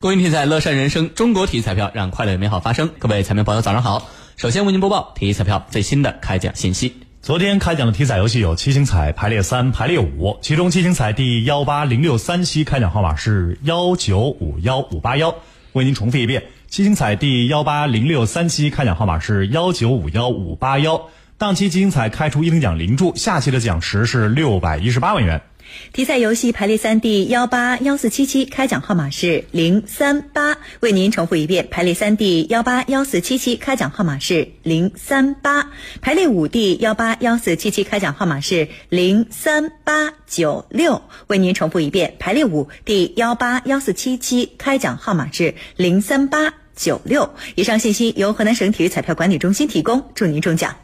公益体彩，乐善人生。中国体育彩票让快乐与美好发生。各位彩民朋友，早上好！首先为您播报体育彩票最新的开奖信息。昨天开奖的体彩游戏有七星彩排列三、排列五，其中七星彩第幺八零六三期开奖号码是幺九五幺五八幺。为您重复一遍，七星彩第幺八零六三期开奖号码是幺九五幺五八幺。当期七星彩开出一等奖零注，下期的奖池是六百一十八万元。体彩游戏排列三第幺八幺四七七开奖号码是零三八，为您重复一遍。排列三第幺八幺四七七开奖号码是零三八，排列五第幺八幺四七七开奖号码是零三八九六，为您重复一遍。排列五第幺八幺四七七开奖号码是零三八九六。以上信息由河南省体育彩票管理中心提供，祝您中奖。